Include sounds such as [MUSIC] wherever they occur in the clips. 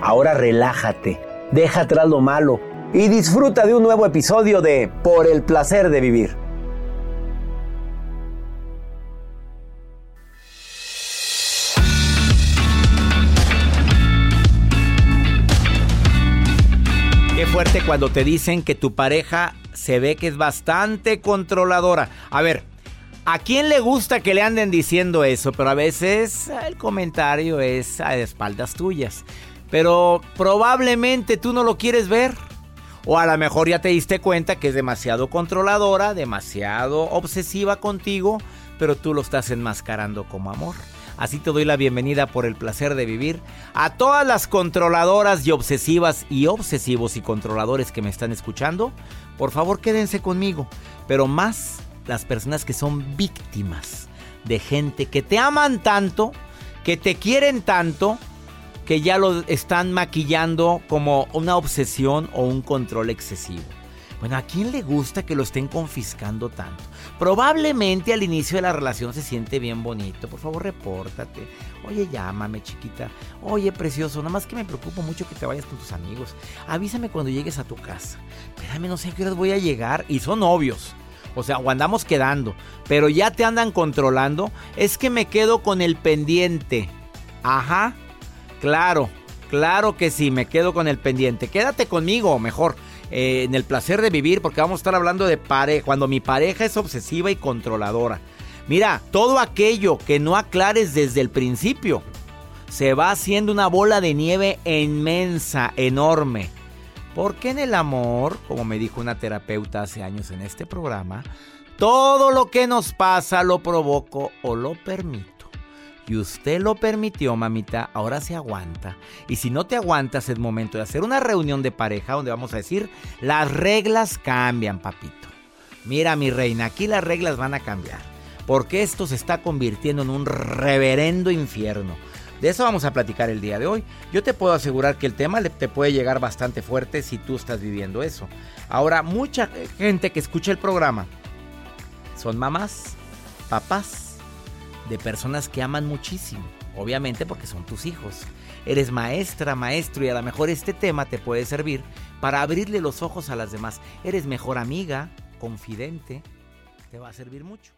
Ahora relájate, deja atrás lo malo y disfruta de un nuevo episodio de Por el placer de vivir. Qué fuerte cuando te dicen que tu pareja se ve que es bastante controladora. A ver, ¿a quién le gusta que le anden diciendo eso? Pero a veces el comentario es a espaldas tuyas. Pero probablemente tú no lo quieres ver. O a lo mejor ya te diste cuenta que es demasiado controladora, demasiado obsesiva contigo, pero tú lo estás enmascarando como amor. Así te doy la bienvenida por el placer de vivir a todas las controladoras y obsesivas y obsesivos y controladores que me están escuchando. Por favor, quédense conmigo, pero más las personas que son víctimas de gente que te aman tanto, que te quieren tanto, que ya lo están maquillando como una obsesión o un control excesivo. Bueno, ¿a quién le gusta que lo estén confiscando tanto? Probablemente al inicio de la relación se siente bien bonito. Por favor, repórtate. Oye, llámame, chiquita. Oye, precioso, nada más que me preocupo mucho que te vayas con tus amigos. Avísame cuando llegues a tu casa. Espérame, no sé a qué horas voy a llegar. Y son obvios. O sea, o andamos quedando. Pero ya te andan controlando. Es que me quedo con el pendiente. Ajá. Claro, claro que sí, me quedo con el pendiente. Quédate conmigo, mejor. eh, en el placer de vivir, porque vamos a estar hablando de pareja. Cuando mi pareja es obsesiva y controladora. Mira, todo aquello que no aclares desde el principio se va haciendo una bola de nieve inmensa, enorme. Porque en el amor, como me dijo una terapeuta hace años en este programa, todo lo que nos pasa lo provoco o lo permito. Y usted lo permitió, mamita, ahora se aguanta. Y si no te aguantas, es momento de hacer una reunión de pareja donde vamos a decir, las reglas cambian, papito. Mira, mi reina, aquí las reglas van a cambiar. Porque esto se está convirtiendo en un reverendo infierno. De eso vamos a platicar el día de hoy. Yo te puedo asegurar que el tema te puede llegar bastante fuerte si tú estás viviendo eso. Ahora, mucha gente que escucha el programa son mamás, papás, de personas que aman muchísimo. Obviamente porque son tus hijos. Eres maestra, maestro y a lo mejor este tema te puede servir para abrirle los ojos a las demás. Eres mejor amiga, confidente. Te va a servir mucho.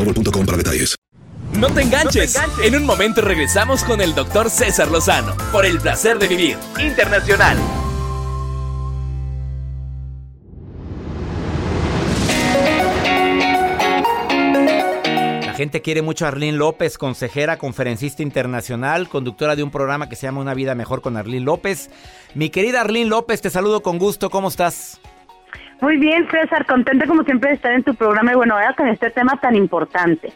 boostmobile.com para detalles. No te, enganches. En un momento regresamos con el doctor César Lozano por el placer de vivir internacional. La gente quiere mucho a Arlene López, consejera, conferencista internacional, conductora de un programa que se llama Una vida mejor con Arlene López. Mi querida Arlene López, te saludo con gusto. ¿Cómo estás? Muy bien, César, contenta como siempre de estar en tu programa y bueno, ahora con este tema tan importante.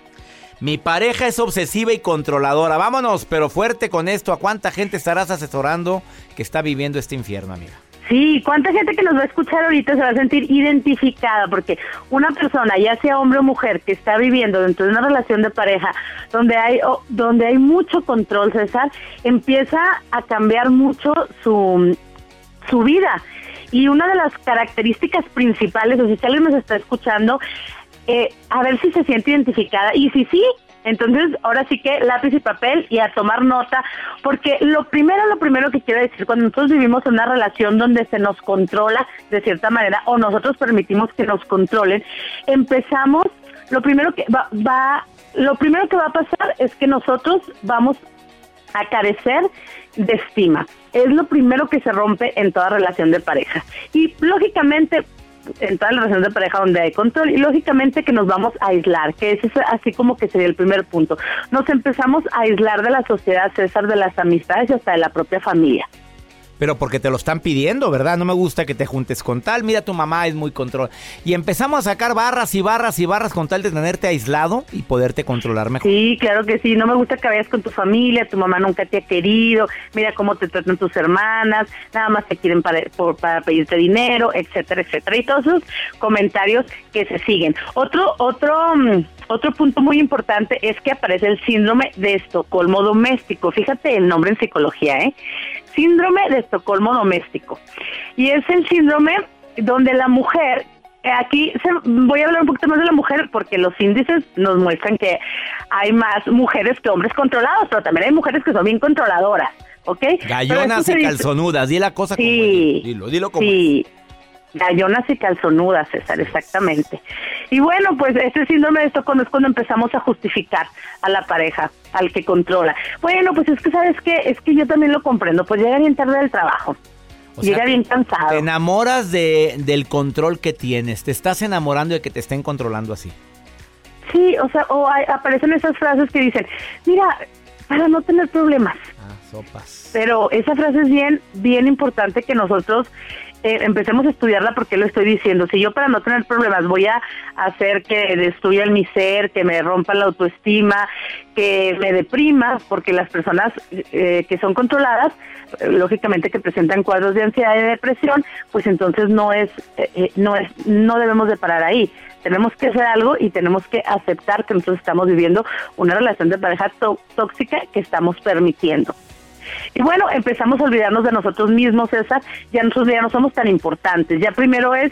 Mi pareja es obsesiva y controladora. Vámonos, pero fuerte con esto. ¿A cuánta gente estarás asesorando que está viviendo este infierno, amiga? Sí, cuánta gente que nos va a escuchar ahorita se va a sentir identificada, porque una persona, ya sea hombre o mujer, que está viviendo dentro de una relación de pareja donde hay donde hay mucho control, César, empieza a cambiar mucho su su vida y una de las características principales, o si alguien nos está escuchando, eh, a ver si se siente identificada. Y si sí, entonces ahora sí que lápiz y papel y a tomar nota, porque lo primero, lo primero que quiero decir, cuando nosotros vivimos una relación donde se nos controla de cierta manera o nosotros permitimos que nos controlen, empezamos, lo primero que va, va lo primero que va a pasar es que nosotros vamos a carecer de estima. Es lo primero que se rompe en toda relación de pareja. Y lógicamente en toda relación de pareja donde hay control y lógicamente que nos vamos a aislar, que ese es así como que sería el primer punto. Nos empezamos a aislar de la sociedad, César, de las amistades y hasta de la propia familia. Pero porque te lo están pidiendo, ¿verdad? No me gusta que te juntes con tal. Mira, tu mamá es muy control. Y empezamos a sacar barras y barras y barras con tal de tenerte aislado y poderte controlar mejor. Sí, claro que sí. No me gusta que vayas con tu familia. Tu mamá nunca te ha querido. Mira cómo te tratan tus hermanas. Nada más te quieren para, para pedirte dinero, etcétera, etcétera. Y todos esos comentarios que se siguen. Otro, otro, mm, otro punto muy importante es que aparece el síndrome de Estocolmo doméstico. Fíjate el nombre en psicología, ¿eh? Síndrome de Estocolmo doméstico. Y es el síndrome donde la mujer, aquí voy a hablar un poquito más de la mujer porque los índices nos muestran que hay más mujeres que hombres controlados, pero también hay mujeres que son bien controladoras. ¿Ok? Gallonas y calzonudas, di la cosa sí, como dilo, dilo como sí. Gallonas y calzonudas, César, exactamente. Y bueno, pues este síndrome de Estocolmo es cuando empezamos a justificar a la pareja, al que controla. Bueno, pues es que, ¿sabes qué? Es que yo también lo comprendo, pues llega bien tarde del trabajo. llega bien cansado. Te enamoras de, del control que tienes, te estás enamorando de que te estén controlando así. Sí, o sea, o aparecen esas frases que dicen, mira, para no tener problemas. Pero esa frase es bien, bien importante que nosotros eh, empecemos a estudiarla porque lo estoy diciendo. Si yo para no tener problemas voy a hacer que destruya mi ser, que me rompa la autoestima, que me deprima, porque las personas eh, que son controladas, eh, lógicamente que presentan cuadros de ansiedad y depresión, pues entonces no es, no es, no debemos de parar ahí. Tenemos que hacer algo y tenemos que aceptar que nosotros estamos viviendo una relación de pareja tóxica que estamos permitiendo. Y bueno, empezamos a olvidarnos de nosotros mismos, César, ya nosotros ya no somos tan importantes, ya primero es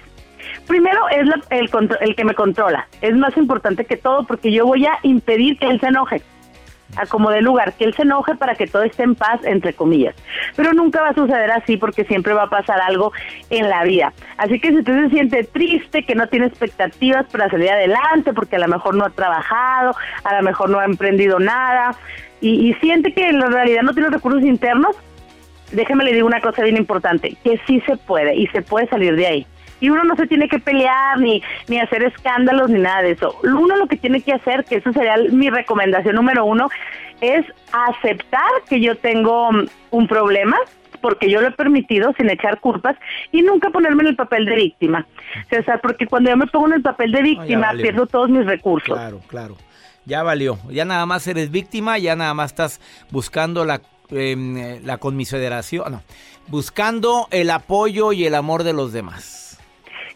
Primero es el, el que me controla. Es más importante que todo porque yo voy a impedir que él se enoje. A como de lugar, que él se enoje para que todo esté en paz, entre comillas. Pero nunca va a suceder así porque siempre va a pasar algo en la vida. Así que si usted se siente triste, que no tiene expectativas para salir adelante, porque a lo mejor no ha trabajado, a lo mejor no ha emprendido nada, y, siente que en la realidad no tiene recursos internos, déjeme le digo una cosa bien importante, que sí se puede y se puede salir de ahí. Y uno no se tiene que pelear ni, ni hacer escándalos ni nada de eso. Uno lo que tiene que hacer, que eso sería mi recomendación número uno, es aceptar que yo tengo mm, un problema, porque yo lo he permitido sin echar culpas y nunca ponerme en el papel de víctima. César, porque cuando yo me pongo en el papel de víctima pierdo todos mis recursos. Claro, claro ya valió. Ya nada más eres víctima, ya nada más estás buscando la, eh, la conmiseración, no, buscando el apoyo y el amor de los demás.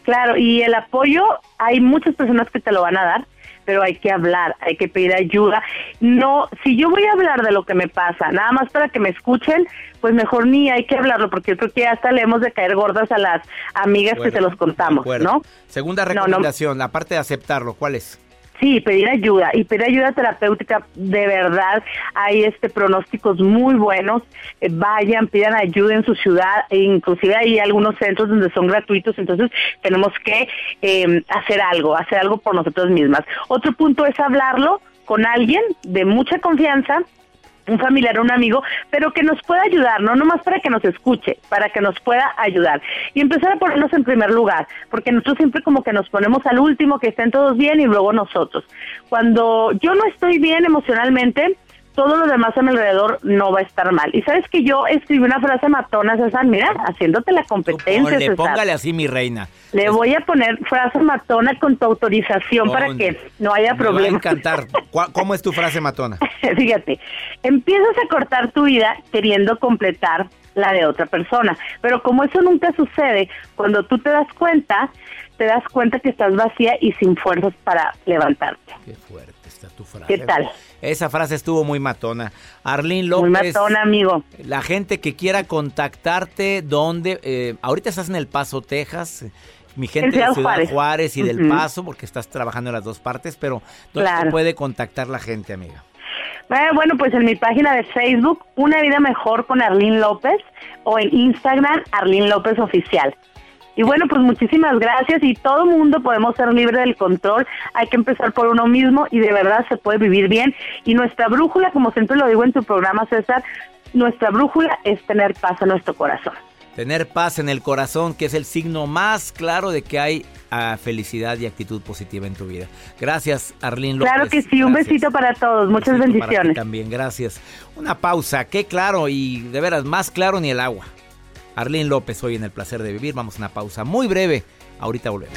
Claro, y el apoyo, hay muchas personas que te lo van a dar, pero hay que hablar, hay que pedir ayuda. No, si yo voy a hablar de lo que me pasa, nada más para que me escuchen, pues mejor ni hay que hablarlo, porque yo creo que hasta le hemos de caer gordas a las amigas que se los contamos, ¿no? Segunda recomendación, la parte de aceptarlo, ¿cuál es? Sí, pedir ayuda y pedir ayuda terapéutica, de verdad, hay este pronósticos muy buenos. Eh, vayan, pidan ayuda en su ciudad, e inclusive hay algunos centros donde son gratuitos, entonces tenemos que eh, hacer algo, hacer algo por nosotros mismas. Otro punto es hablarlo con alguien de mucha confianza un familiar un amigo, pero que nos pueda ayudar, no nomás para que nos escuche, para que nos pueda ayudar. Y empezar a ponernos en primer lugar, porque nosotros siempre como que nos ponemos al último, que estén todos bien y luego nosotros. Cuando yo no estoy bien emocionalmente, todo lo demás a mi alrededor no va a estar mal. Y sabes que yo escribí una frase matona, César, mira, haciéndote la competencia. Le póngale así, mi reina. Le voy a poner frase matona con tu autorización para que no haya problema. Me va a encantar. [LAUGHS] ¿Cómo es tu frase matona? Fíjate, empiezas a cortar tu vida queriendo completar la de otra persona. Pero como eso nunca sucede, cuando tú te das cuenta, te das cuenta que estás vacía y sin fuerzas para levantarte. Qué fuerte está tu frase. ¿Qué tal? Esa frase estuvo muy matona. Arlene López. Muy matona, amigo. La gente que quiera contactarte, ¿dónde? Eh, ahorita estás en El Paso, Texas. Mi gente de Ciudad Juárez, y del Paso, porque estás trabajando en las dos partes, pero ¿dónde se puede contactar la gente, amiga? Eh, bueno, pues en mi página de Facebook, Una Vida Mejor con Arlene López, o en Instagram, Arlene López Oficial. Y bueno, pues muchísimas gracias y todo mundo podemos ser libre del control. Hay que empezar por uno mismo y de verdad se puede vivir bien. Y nuestra brújula, como siempre lo digo en tu programa, César, nuestra brújula es tener paz en nuestro corazón. Tener paz en el corazón, que es el signo más claro de que hay ah, felicidad y actitud positiva en tu vida. Gracias, Arlene López. Claro que sí, un besito para todos, muchas bendiciones. también, gracias. Una pausa, qué claro y de veras, más claro ni el agua. Arlene López hoy en El Placer de Vivir. Vamos a una pausa muy breve. Ahorita volvemos.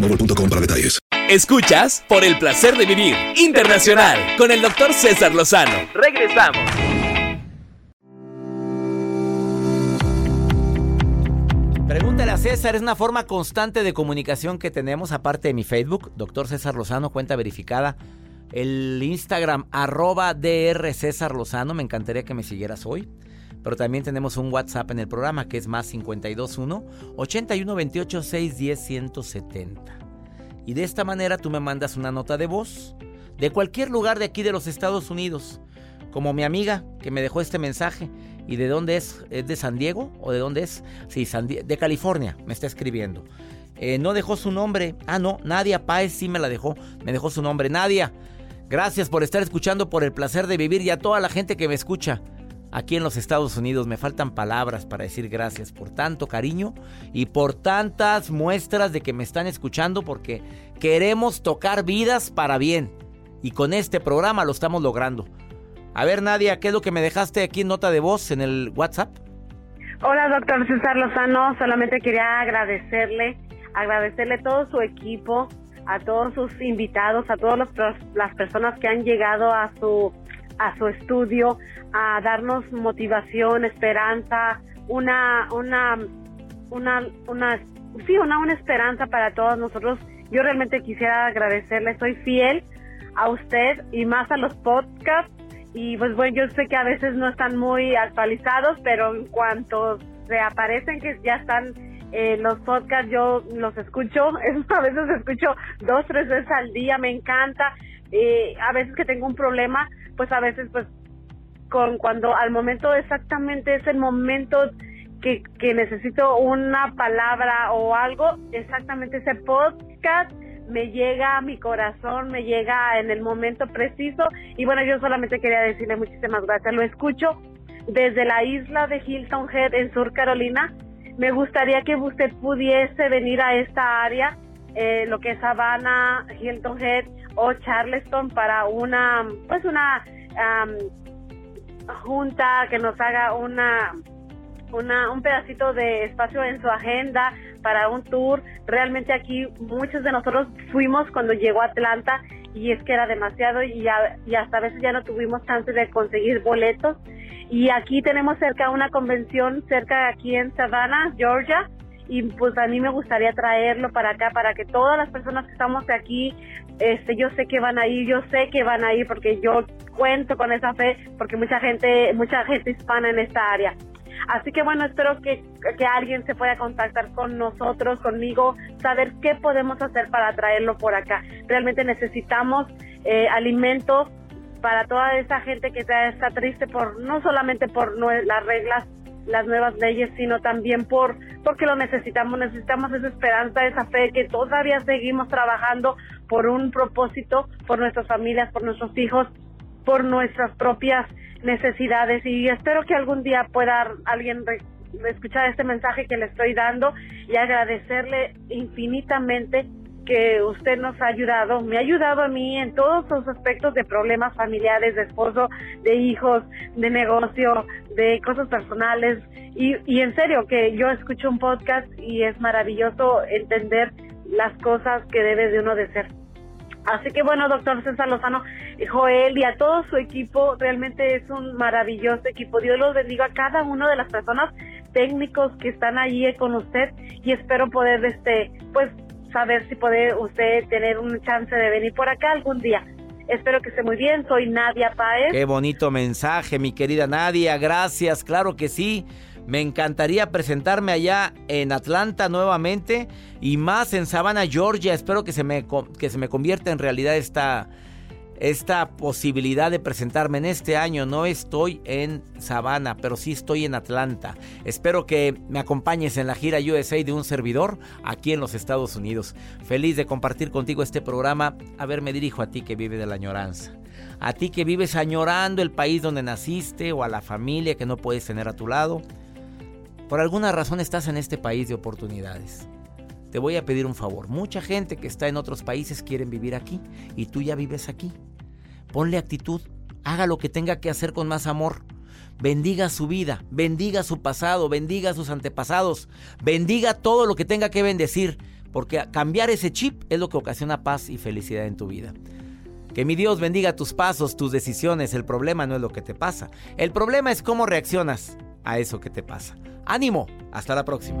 para detalles. Escuchas por el placer de vivir internacional con el doctor César Lozano. Regresamos. Pregúntale a César, es una forma constante de comunicación que tenemos, aparte de mi Facebook, doctor César Lozano, cuenta verificada. El Instagram, arroba DR César Lozano, me encantaría que me siguieras hoy. Pero también tenemos un WhatsApp en el programa que es más 521 8128 610 170. Y de esta manera tú me mandas una nota de voz de cualquier lugar de aquí de los Estados Unidos. Como mi amiga que me dejó este mensaje. ¿Y de dónde es? ¿Es de San Diego? ¿O de dónde es? Sí, de California me está escribiendo. Eh, no dejó su nombre. Ah, no, Nadia Páez sí me la dejó. Me dejó su nombre. Nadia, gracias por estar escuchando, por el placer de vivir y a toda la gente que me escucha aquí en los Estados Unidos. Me faltan palabras para decir gracias por tanto cariño y por tantas muestras de que me están escuchando porque queremos tocar vidas para bien. Y con este programa lo estamos logrando. A ver, Nadia, ¿qué es lo que me dejaste aquí en nota de voz en el WhatsApp? Hola, doctor César Lozano. Solamente quería agradecerle, agradecerle todo su equipo, a todos sus invitados, a todas las personas que han llegado a su a su estudio, a darnos motivación, esperanza, una una una una sí, una, una esperanza para todos nosotros. Yo realmente quisiera agradecerle, soy fiel a usted y más a los podcasts y pues bueno, yo sé que a veces no están muy actualizados, pero en cuanto se aparecen que ya están eh, los podcasts, yo los escucho, [LAUGHS] a veces escucho dos, tres veces al día, me encanta. Eh, a veces que tengo un problema, pues a veces pues con cuando al momento exactamente es el momento que, que necesito una palabra o algo, exactamente ese podcast me llega a mi corazón, me llega en el momento preciso y bueno, yo solamente quería decirle muchísimas gracias. Lo escucho desde la isla de Hilton Head en Sur Carolina. Me gustaría que usted pudiese venir a esta área, eh, lo que es Savannah, Hilton Head o Charleston para una, pues una junta que nos haga una una, un pedacito de espacio en su agenda para un tour. Realmente aquí muchos de nosotros fuimos cuando llegó a Atlanta y es que era demasiado y, y hasta veces ya no tuvimos chance de conseguir boletos. Y aquí tenemos cerca una convención cerca aquí en Savannah, Georgia, y pues a mí me gustaría traerlo para acá para que todas las personas que estamos aquí este yo sé que van a ir yo sé que van a ir porque yo cuento con esa fe porque mucha gente mucha gente hispana en esta área Así que bueno, espero que, que alguien se pueda contactar con nosotros, conmigo, saber qué podemos hacer para traerlo por acá. Realmente necesitamos eh, alimentos para toda esa gente que está, triste por no solamente por las reglas las nuevas leyes, sino también por porque lo necesitamos, necesitamos esa esperanza, esa fe que todavía seguimos trabajando por un propósito, por nuestras familias, por nuestros hijos, por nuestras propias necesidades. Y espero que algún día pueda alguien escuchar este mensaje que le estoy dando y agradecerle infinitamente que usted nos ha ayudado, me ha ayudado a mí en todos los aspectos de problemas familiares, de esposo, de hijos, de negocio, de cosas personales y, y en serio que yo escucho un podcast y es maravilloso entender las cosas que debe de uno de ser. Así que bueno, doctor César Lozano, Joel y a todo su equipo, realmente es un maravilloso equipo. Dios los bendiga a cada una de las personas técnicos que están allí con usted y espero poder, este, pues, saber si puede usted tener un chance de venir por acá algún día. Espero que esté muy bien. Soy Nadia Paez. Qué bonito mensaje, mi querida Nadia. Gracias, claro que sí. Me encantaría presentarme allá en Atlanta nuevamente y más en Savannah, Georgia. Espero que se me, que se me convierta en realidad esta, esta posibilidad de presentarme en este año. No estoy en Savannah, pero sí estoy en Atlanta. Espero que me acompañes en la gira USA de un servidor aquí en los Estados Unidos. Feliz de compartir contigo este programa. A ver, me dirijo a ti que vive de la añoranza. A ti que vives añorando el país donde naciste o a la familia que no puedes tener a tu lado. Por alguna razón estás en este país de oportunidades. Te voy a pedir un favor. Mucha gente que está en otros países quieren vivir aquí y tú ya vives aquí. Ponle actitud, haga lo que tenga que hacer con más amor. Bendiga su vida, bendiga su pasado, bendiga sus antepasados, bendiga todo lo que tenga que bendecir, porque cambiar ese chip es lo que ocasiona paz y felicidad en tu vida. Que mi Dios bendiga tus pasos, tus decisiones. El problema no es lo que te pasa. El problema es cómo reaccionas a eso que te pasa. Ánimo, hasta la próxima.